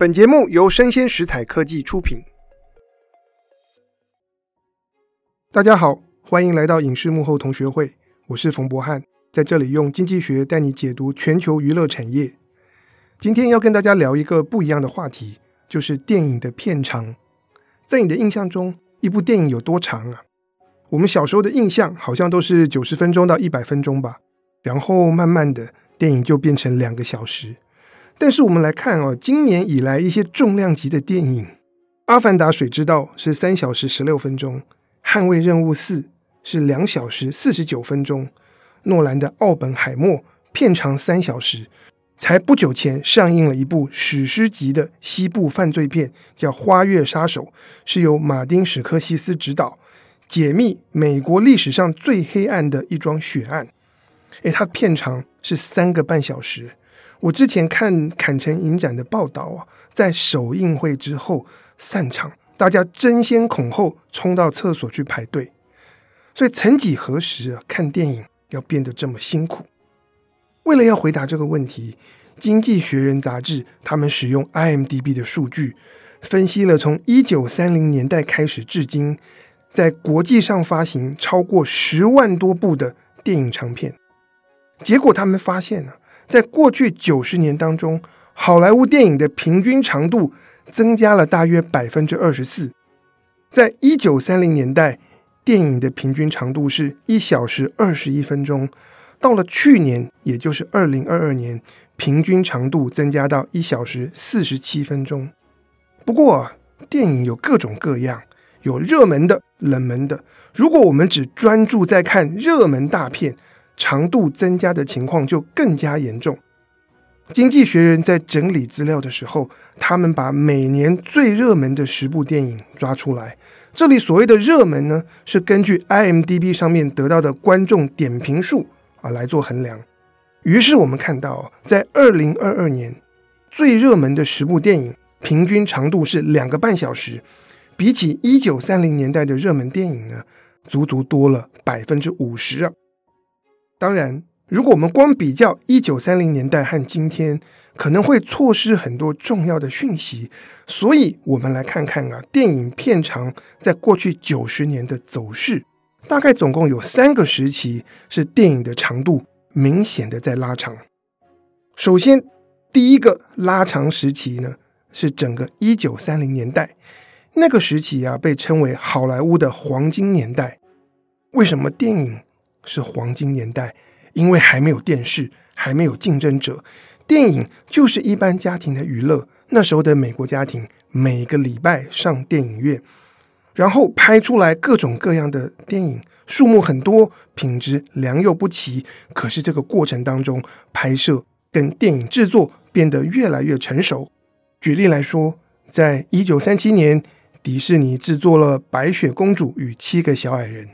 本节目由生鲜食材科技出品。大家好，欢迎来到影视幕后同学会，我是冯博翰，在这里用经济学带你解读全球娱乐产业。今天要跟大家聊一个不一样的话题，就是电影的片长。在你的印象中，一部电影有多长啊？我们小时候的印象好像都是九十分钟到一百分钟吧，然后慢慢的，电影就变成两个小时。但是我们来看哦，今年以来一些重量级的电影，《阿凡达：水之道》是三小时十六分钟，《捍卫任务四》是两小时四十九分钟，诺兰的《奥本海默》片长三小时。才不久前上映了一部史诗级的西部犯罪片，叫《花月杀手》，是由马丁·史柯西斯执导，解密美国历史上最黑暗的一桩血案。诶，它片长是三个半小时。我之前看坎城影展的报道啊，在首映会之后散场，大家争先恐后冲到厕所去排队。所以，曾几何时啊，看电影要变得这么辛苦？为了要回答这个问题，《经济学人》杂志他们使用 IMDB 的数据，分析了从一九三零年代开始至今，在国际上发行超过十万多部的电影长片。结果，他们发现呢、在过去九十年当中，好莱坞电影的平均长度增加了大约百分之二十四。在一九三零年代，电影的平均长度是一小时二十一分钟，到了去年，也就是二零二二年，平均长度增加到一小时四十七分钟。不过，电影有各种各样，有热门的、冷门的。如果我们只专注在看热门大片，长度增加的情况就更加严重。经济学人在整理资料的时候，他们把每年最热门的十部电影抓出来。这里所谓的热门呢，是根据 IMDB 上面得到的观众点评数啊来做衡量。于是我们看到，在二零二二年最热门的十部电影平均长度是两个半小时，比起一九三零年代的热门电影呢，足足多了百分之五十啊。当然，如果我们光比较一九三零年代和今天，可能会错失很多重要的讯息。所以，我们来看看啊，电影片长在过去九十年的走势，大概总共有三个时期是电影的长度明显的在拉长。首先，第一个拉长时期呢，是整个一九三零年代，那个时期啊，被称为好莱坞的黄金年代。为什么电影是黄金年代，因为还没有电视，还没有竞争者，电影就是一般家庭的娱乐。那时候的美国家庭每个礼拜上电影院，然后拍出来各种各样的电影，数目很多，品质良莠不齐。可是这个过程当中，拍摄跟电影制作变得越来越成熟。举例来说，在一九三七年，迪士尼制作了《白雪公主与七个小矮人》。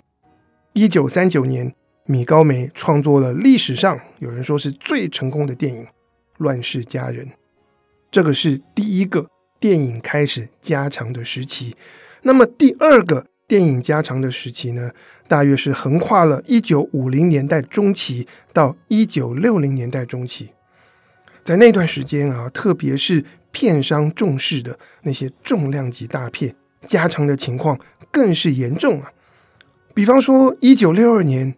一九三九年，米高梅创作了历史上有人说是最成功的电影《乱世佳人》，这个是第一个电影开始加长的时期。那么第二个电影加长的时期呢，大约是横跨了一九五零年代中期到一九六零年代中期。在那段时间啊，特别是片商重视的那些重量级大片，加长的情况更是严重啊。比方说，一九六二年，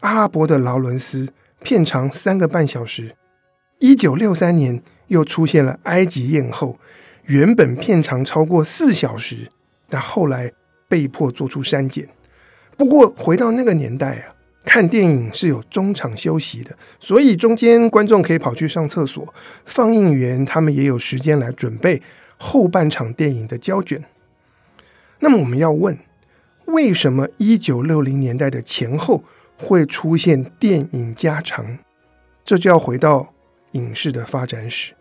阿拉伯的劳伦斯片长三个半小时；一九六三年又出现了埃及艳后，原本片长超过四小时，但后来被迫做出删减。不过回到那个年代啊，看电影是有中场休息的，所以中间观众可以跑去上厕所，放映员他们也有时间来准备后半场电影的胶卷。那么我们要问。为什么一九六零年代的前后会出现电影加长？这就要回到影视的发展史，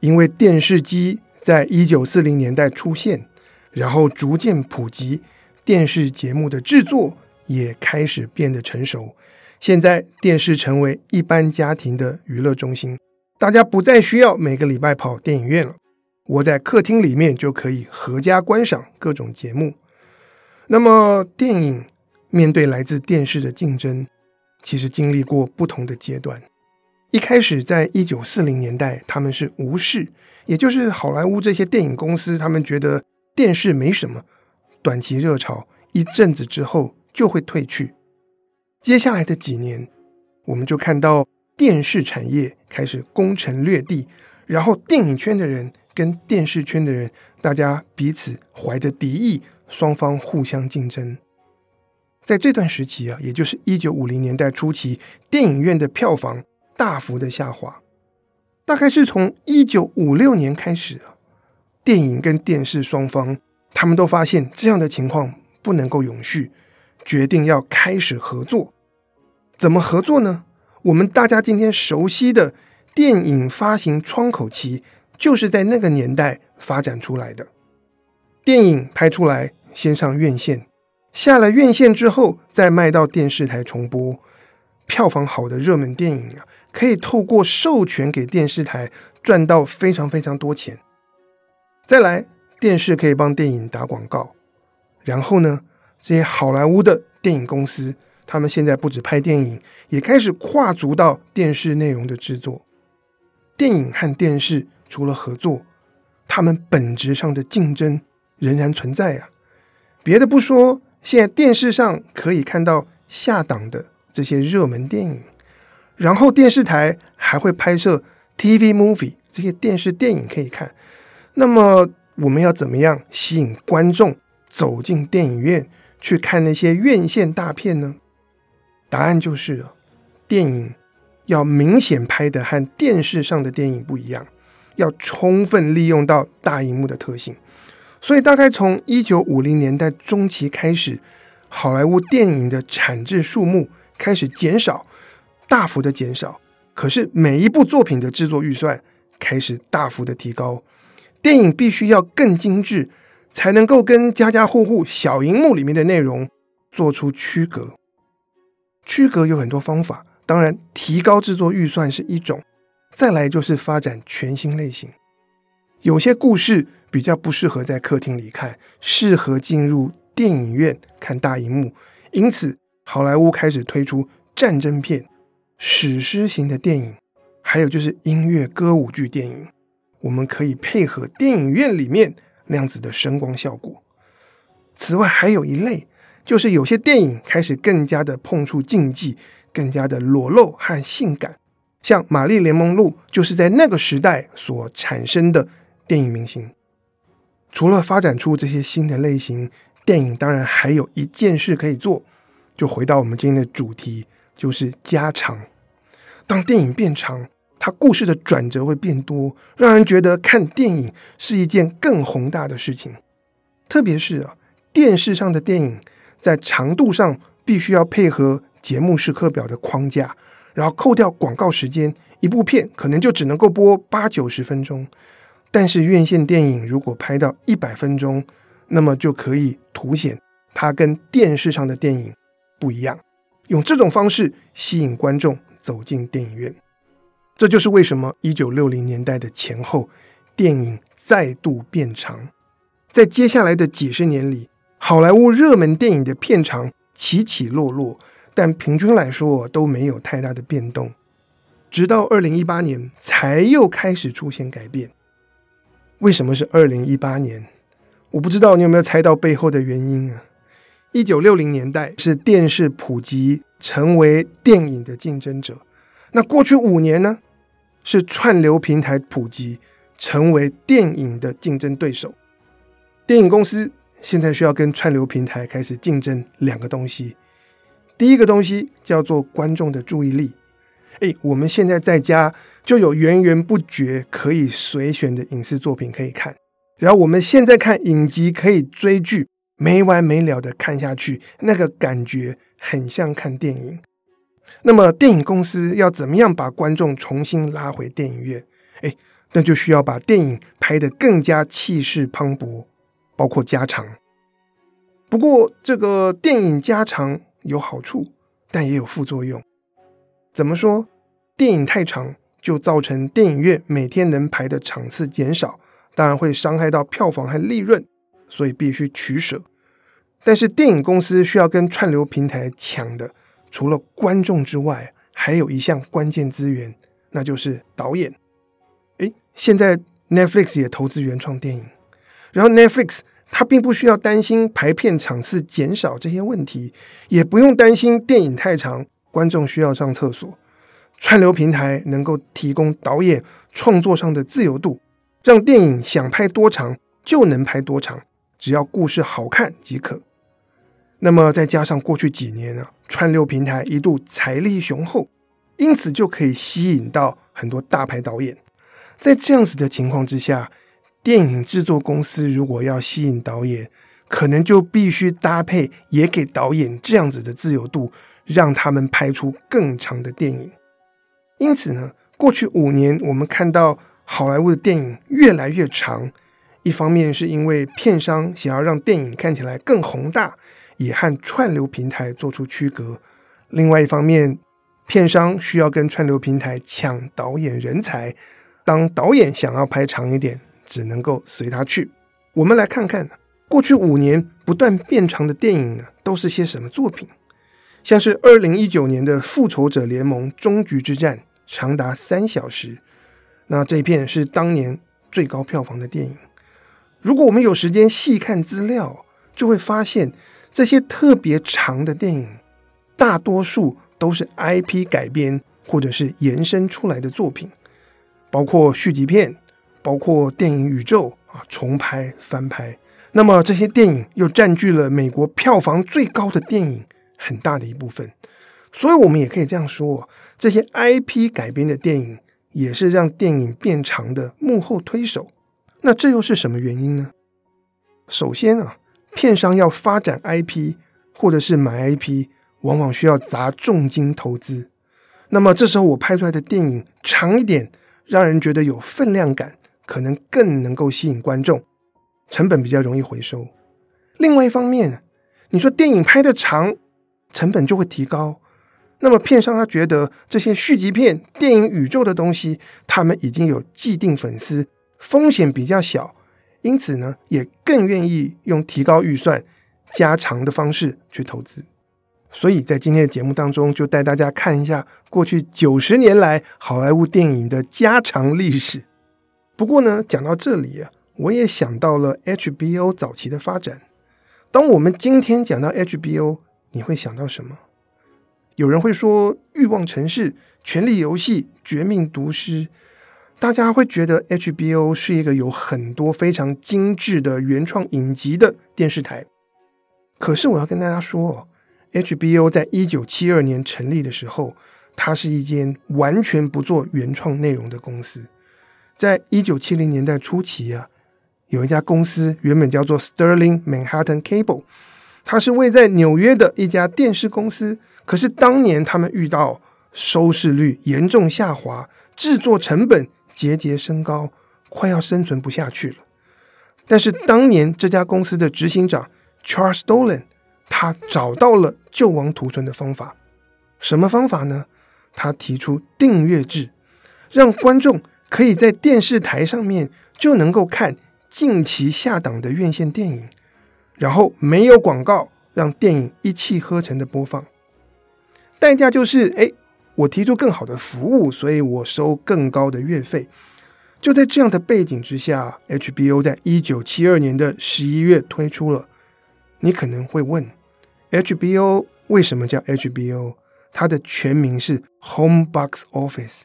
因为电视机在一九四零年代出现，然后逐渐普及，电视节目的制作也开始变得成熟。现在电视成为一般家庭的娱乐中心，大家不再需要每个礼拜跑电影院了，我在客厅里面就可以合家观赏各种节目。那么，电影面对来自电视的竞争，其实经历过不同的阶段。一开始在一九四零年代，他们是无视，也就是好莱坞这些电影公司，他们觉得电视没什么，短期热潮一阵子之后就会退去。接下来的几年，我们就看到电视产业开始攻城略地，然后电影圈的人跟电视圈的人，大家彼此怀着敌意，双方互相竞争。在这段时期啊，也就是一九五零年代初期，电影院的票房大幅的下滑。大概是从一九五六年开始啊，电影跟电视双方他们都发现这样的情况不能够永续，决定要开始合作。怎么合作呢？我们大家今天熟悉的电影发行窗口期，就是在那个年代发展出来的。电影拍出来，先上院线。下了院线之后，再卖到电视台重播，票房好的热门电影啊，可以透过授权给电视台赚到非常非常多钱。再来，电视可以帮电影打广告，然后呢，这些好莱坞的电影公司，他们现在不止拍电影，也开始跨足到电视内容的制作。电影和电视除了合作，他们本质上的竞争仍然存在啊。别的不说。现在电视上可以看到下档的这些热门电影，然后电视台还会拍摄 TV movie 这些电视电影可以看。那么我们要怎么样吸引观众走进电影院去看那些院线大片呢？答案就是电影要明显拍的和电视上的电影不一样，要充分利用到大荧幕的特性。所以，大概从一九五零年代中期开始，好莱坞电影的产制数目开始减少，大幅的减少。可是，每一部作品的制作预算开始大幅的提高，电影必须要更精致，才能够跟家家户户小荧幕里面的内容做出区隔。区隔有很多方法，当然，提高制作预算是一种，再来就是发展全新类型，有些故事。比较不适合在客厅里看，适合进入电影院看大荧幕。因此，好莱坞开始推出战争片、史诗型的电影，还有就是音乐歌舞剧电影。我们可以配合电影院里面那样子的声光效果。此外，还有一类，就是有些电影开始更加的碰触禁忌，更加的裸露和性感。像玛丽莲梦露就是在那个时代所产生的电影明星。除了发展出这些新的类型电影，当然还有一件事可以做，就回到我们今天的主题，就是加长。当电影变长，它故事的转折会变多，让人觉得看电影是一件更宏大的事情。特别是啊，电视上的电影在长度上必须要配合节目时刻表的框架，然后扣掉广告时间，一部片可能就只能够播八九十分钟。但是院线电影如果拍到一百分钟，那么就可以凸显它跟电视上的电影不一样，用这种方式吸引观众走进电影院。这就是为什么一九六零年代的前后，电影再度变长。在接下来的几十年里，好莱坞热门电影的片长起起落落，但平均来说都没有太大的变动，直到二零一八年才又开始出现改变。为什么是二零一八年？我不知道你有没有猜到背后的原因啊？一九六零年代是电视普及成为电影的竞争者，那过去五年呢？是串流平台普及成为电影的竞争对手。电影公司现在需要跟串流平台开始竞争两个东西，第一个东西叫做观众的注意力。诶，我们现在在家。就有源源不绝可以随选的影视作品可以看，然后我们现在看影集可以追剧，没完没了的看下去，那个感觉很像看电影。那么电影公司要怎么样把观众重新拉回电影院？哎，那就需要把电影拍得更加气势磅礴，包括加长。不过这个电影加长有好处，但也有副作用。怎么说？电影太长。就造成电影院每天能排的场次减少，当然会伤害到票房和利润，所以必须取舍。但是电影公司需要跟串流平台抢的，除了观众之外，还有一项关键资源那就是导演。诶，现在 Netflix 也投资原创电影，然后 Netflix 它并不需要担心排片场次减少这些问题，也不用担心电影太长，观众需要上厕所。串流平台能够提供导演创作上的自由度，让电影想拍多长就能拍多长，只要故事好看即可。那么再加上过去几年啊，串流平台一度财力雄厚，因此就可以吸引到很多大牌导演。在这样子的情况之下，电影制作公司如果要吸引导演，可能就必须搭配也给导演这样子的自由度，让他们拍出更长的电影。因此呢，过去五年我们看到好莱坞的电影越来越长，一方面是因为片商想要让电影看起来更宏大，也和串流平台做出区隔；另外一方面，片商需要跟串流平台抢导演人才。当导演想要拍长一点，只能够随他去。我们来看看过去五年不断变长的电影呢，都是些什么作品？像是二零一九年的《复仇者联盟：终局之战》，长达三小时。那这一片是当年最高票房的电影。如果我们有时间细看资料，就会发现这些特别长的电影，大多数都是 IP 改编或者是延伸出来的作品。包括续集片，包括电影宇宙啊，重拍翻拍。那么这些电影又占据了美国票房最高的电影很大的一部分。所以，我们也可以这样说，这些 IP 改编的电影也是让电影变长的幕后推手。那这又是什么原因呢？首先啊，片商要发展 IP 或者是买 IP，往往需要砸重金投资。那么这时候我拍出来的电影长一点。让人觉得有分量感，可能更能够吸引观众，成本比较容易回收。另外一方面，你说电影拍得长，成本就会提高。那么片商他觉得这些续集片、电影宇宙的东西，他们已经有既定粉丝，风险比较小，因此呢，也更愿意用提高预算、加长的方式去投资。所以在今天的节目当中，就带大家看一下过去九十年来好莱坞电影的加长历史。不过呢，讲到这里啊，我也想到了 HBO 早期的发展。当我们今天讲到 HBO，你会想到什么？有人会说《欲望城市》《权力游戏》《绝命毒师》，大家会觉得 HBO 是一个有很多非常精致的原创影集的电视台。可是我要跟大家说，HBO 在一九七二年成立的时候，它是一间完全不做原创内容的公司。在一九七零年代初期啊，有一家公司原本叫做 Sterling Manhattan Cable，他是位在纽约的一家电视公司。可是当年他们遇到收视率严重下滑，制作成本节节升高，快要生存不下去了。但是当年这家公司的执行长 Charles Dolan。他找到了救亡图存的方法，什么方法呢？他提出订阅制，让观众可以在电视台上面就能够看近期下档的院线电影，然后没有广告，让电影一气呵成的播放。代价就是，哎，我提出更好的服务，所以我收更高的月费。就在这样的背景之下，HBO 在一九七二年的十一月推出了。你可能会问。HBO 为什么叫 HBO？它的全名是 Home Box Office，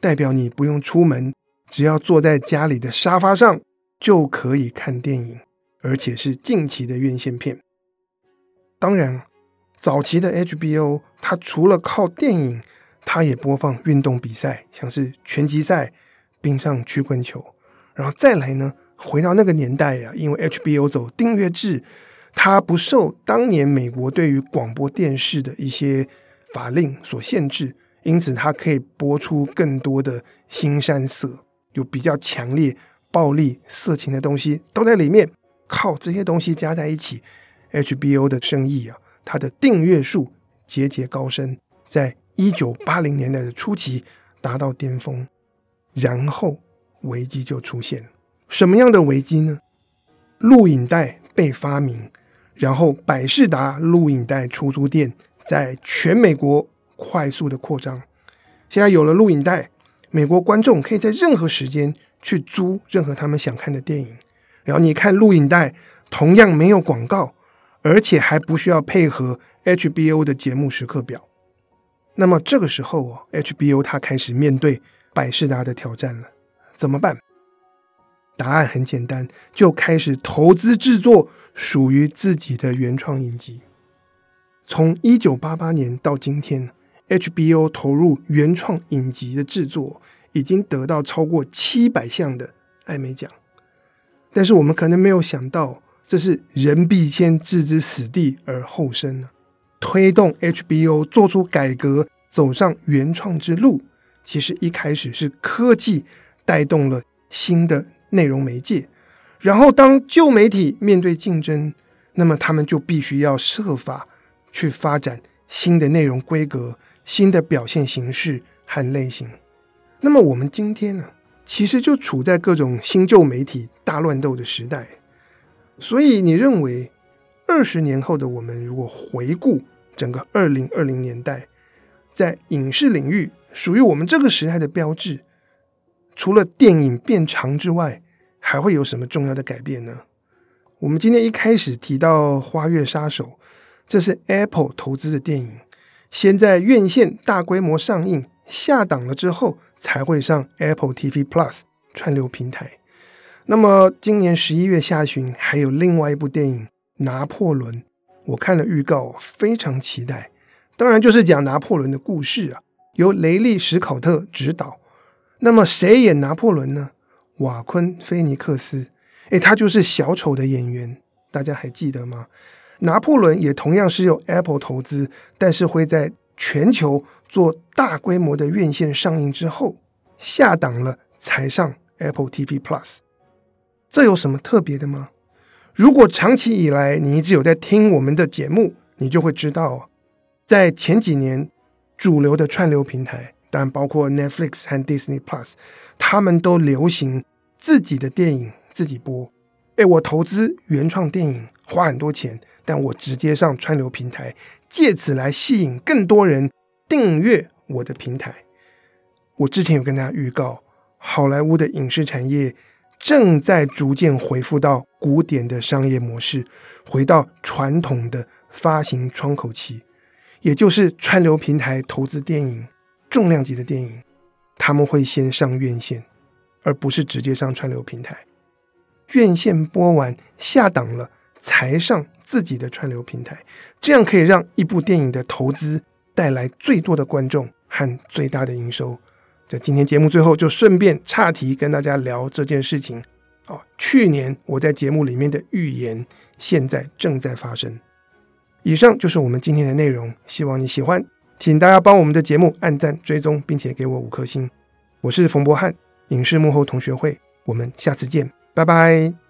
代表你不用出门，只要坐在家里的沙发上就可以看电影，而且是近期的院线片。当然，早期的 HBO 它除了靠电影，它也播放运动比赛，像是拳击赛、冰上曲棍球。然后再来呢，回到那个年代呀、啊，因为 HBO 走订阅制。它不受当年美国对于广播电视的一些法令所限制，因此它可以播出更多的新山色，有比较强烈暴力、色情的东西都在里面。靠这些东西加在一起，HBO 的生意啊，它的订阅数节节高升，在一九八零年代的初期达到巅峰，然后危机就出现了。什么样的危机呢？录影带被发明。然后，百事达录影带出租店在全美国快速的扩张。现在有了录影带，美国观众可以在任何时间去租任何他们想看的电影，然后你看录影带，同样没有广告，而且还不需要配合 HBO 的节目时刻表。那么这个时候哦，HBO 它开始面对百事达的挑战了，怎么办？答案很简单，就开始投资制作属于自己的原创影集。从一九八八年到今天，HBO 投入原创影集的制作，已经得到超过七百项的艾美奖。但是我们可能没有想到，这是人必先置之死地而后生呢。推动 HBO 做出改革，走上原创之路，其实一开始是科技带动了新的。内容媒介，然后当旧媒体面对竞争，那么他们就必须要设法去发展新的内容规格、新的表现形式和类型。那么我们今天呢，其实就处在各种新旧媒体大乱斗的时代。所以你认为，二十年后的我们如果回顾整个二零二零年代，在影视领域属于我们这个时代的标志？除了电影变长之外，还会有什么重要的改变呢？我们今天一开始提到《花月杀手》，这是 Apple 投资的电影，先在院线大规模上映，下档了之后才会上 Apple TV Plus 串流平台。那么今年十一月下旬还有另外一部电影《拿破仑》，我看了预告，非常期待。当然就是讲拿破仑的故事啊，由雷利·史考特执导。那么谁演拿破仑呢？瓦昆·菲尼克斯，诶，他就是小丑的演员，大家还记得吗？拿破仑也同样是由 Apple 投资，但是会在全球做大规模的院线上映之后下档了才上 Apple TV Plus。这有什么特别的吗？如果长期以来你一直有在听我们的节目，你就会知道，在前几年主流的串流平台。当然包括 Netflix 和 Disney Plus，他们都流行自己的电影自己播。诶，我投资原创电影花很多钱，但我直接上串流平台，借此来吸引更多人订阅我的平台。我之前有跟大家预告，好莱坞的影视产业正在逐渐恢复到古典的商业模式，回到传统的发行窗口期，也就是串流平台投资电影。重量级的电影，他们会先上院线，而不是直接上串流平台。院线播完下档了，才上自己的串流平台，这样可以让一部电影的投资带来最多的观众和最大的营收。在今天节目最后，就顺便岔题跟大家聊这件事情。哦，去年我在节目里面的预言，现在正在发生。以上就是我们今天的内容，希望你喜欢。请大家帮我们的节目按赞、追踪，并且给我五颗星。我是冯博翰，影视幕后同学会，我们下次见，拜拜。